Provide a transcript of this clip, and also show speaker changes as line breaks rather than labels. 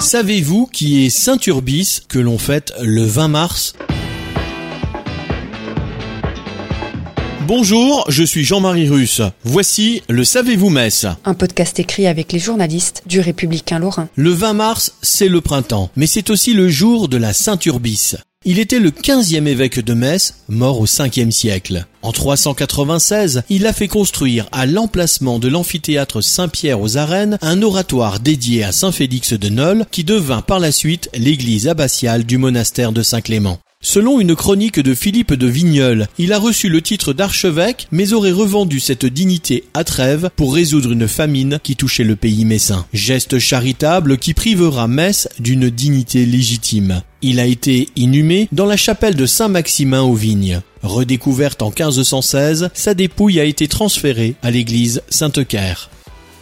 Savez-vous qui est Saint-Urbis que l'on fête le 20 mars? Bonjour, je suis Jean-Marie Russe. Voici le Savez-vous Metz
Un podcast écrit avec les journalistes du Républicain Lorrain.
Le 20 mars, c'est le printemps, mais c'est aussi le jour de la Saint-Urbis. Il était le 15e évêque de Metz, mort au 5e siècle. En 396, il a fait construire à l'emplacement de l'amphithéâtre Saint-Pierre aux Arènes un oratoire dédié à Saint Félix de Nol qui devint par la suite l'église abbatiale du monastère de Saint-Clément. Selon une chronique de Philippe de Vigneul, il a reçu le titre d'archevêque, mais aurait revendu cette dignité à Trèves pour résoudre une famine qui touchait le pays messin. Geste charitable qui privera Metz d'une dignité légitime. Il a été inhumé dans la chapelle de Saint-Maximin aux Vignes. Redécouverte en 1516, sa dépouille a été transférée à l'église Sainte-Caire.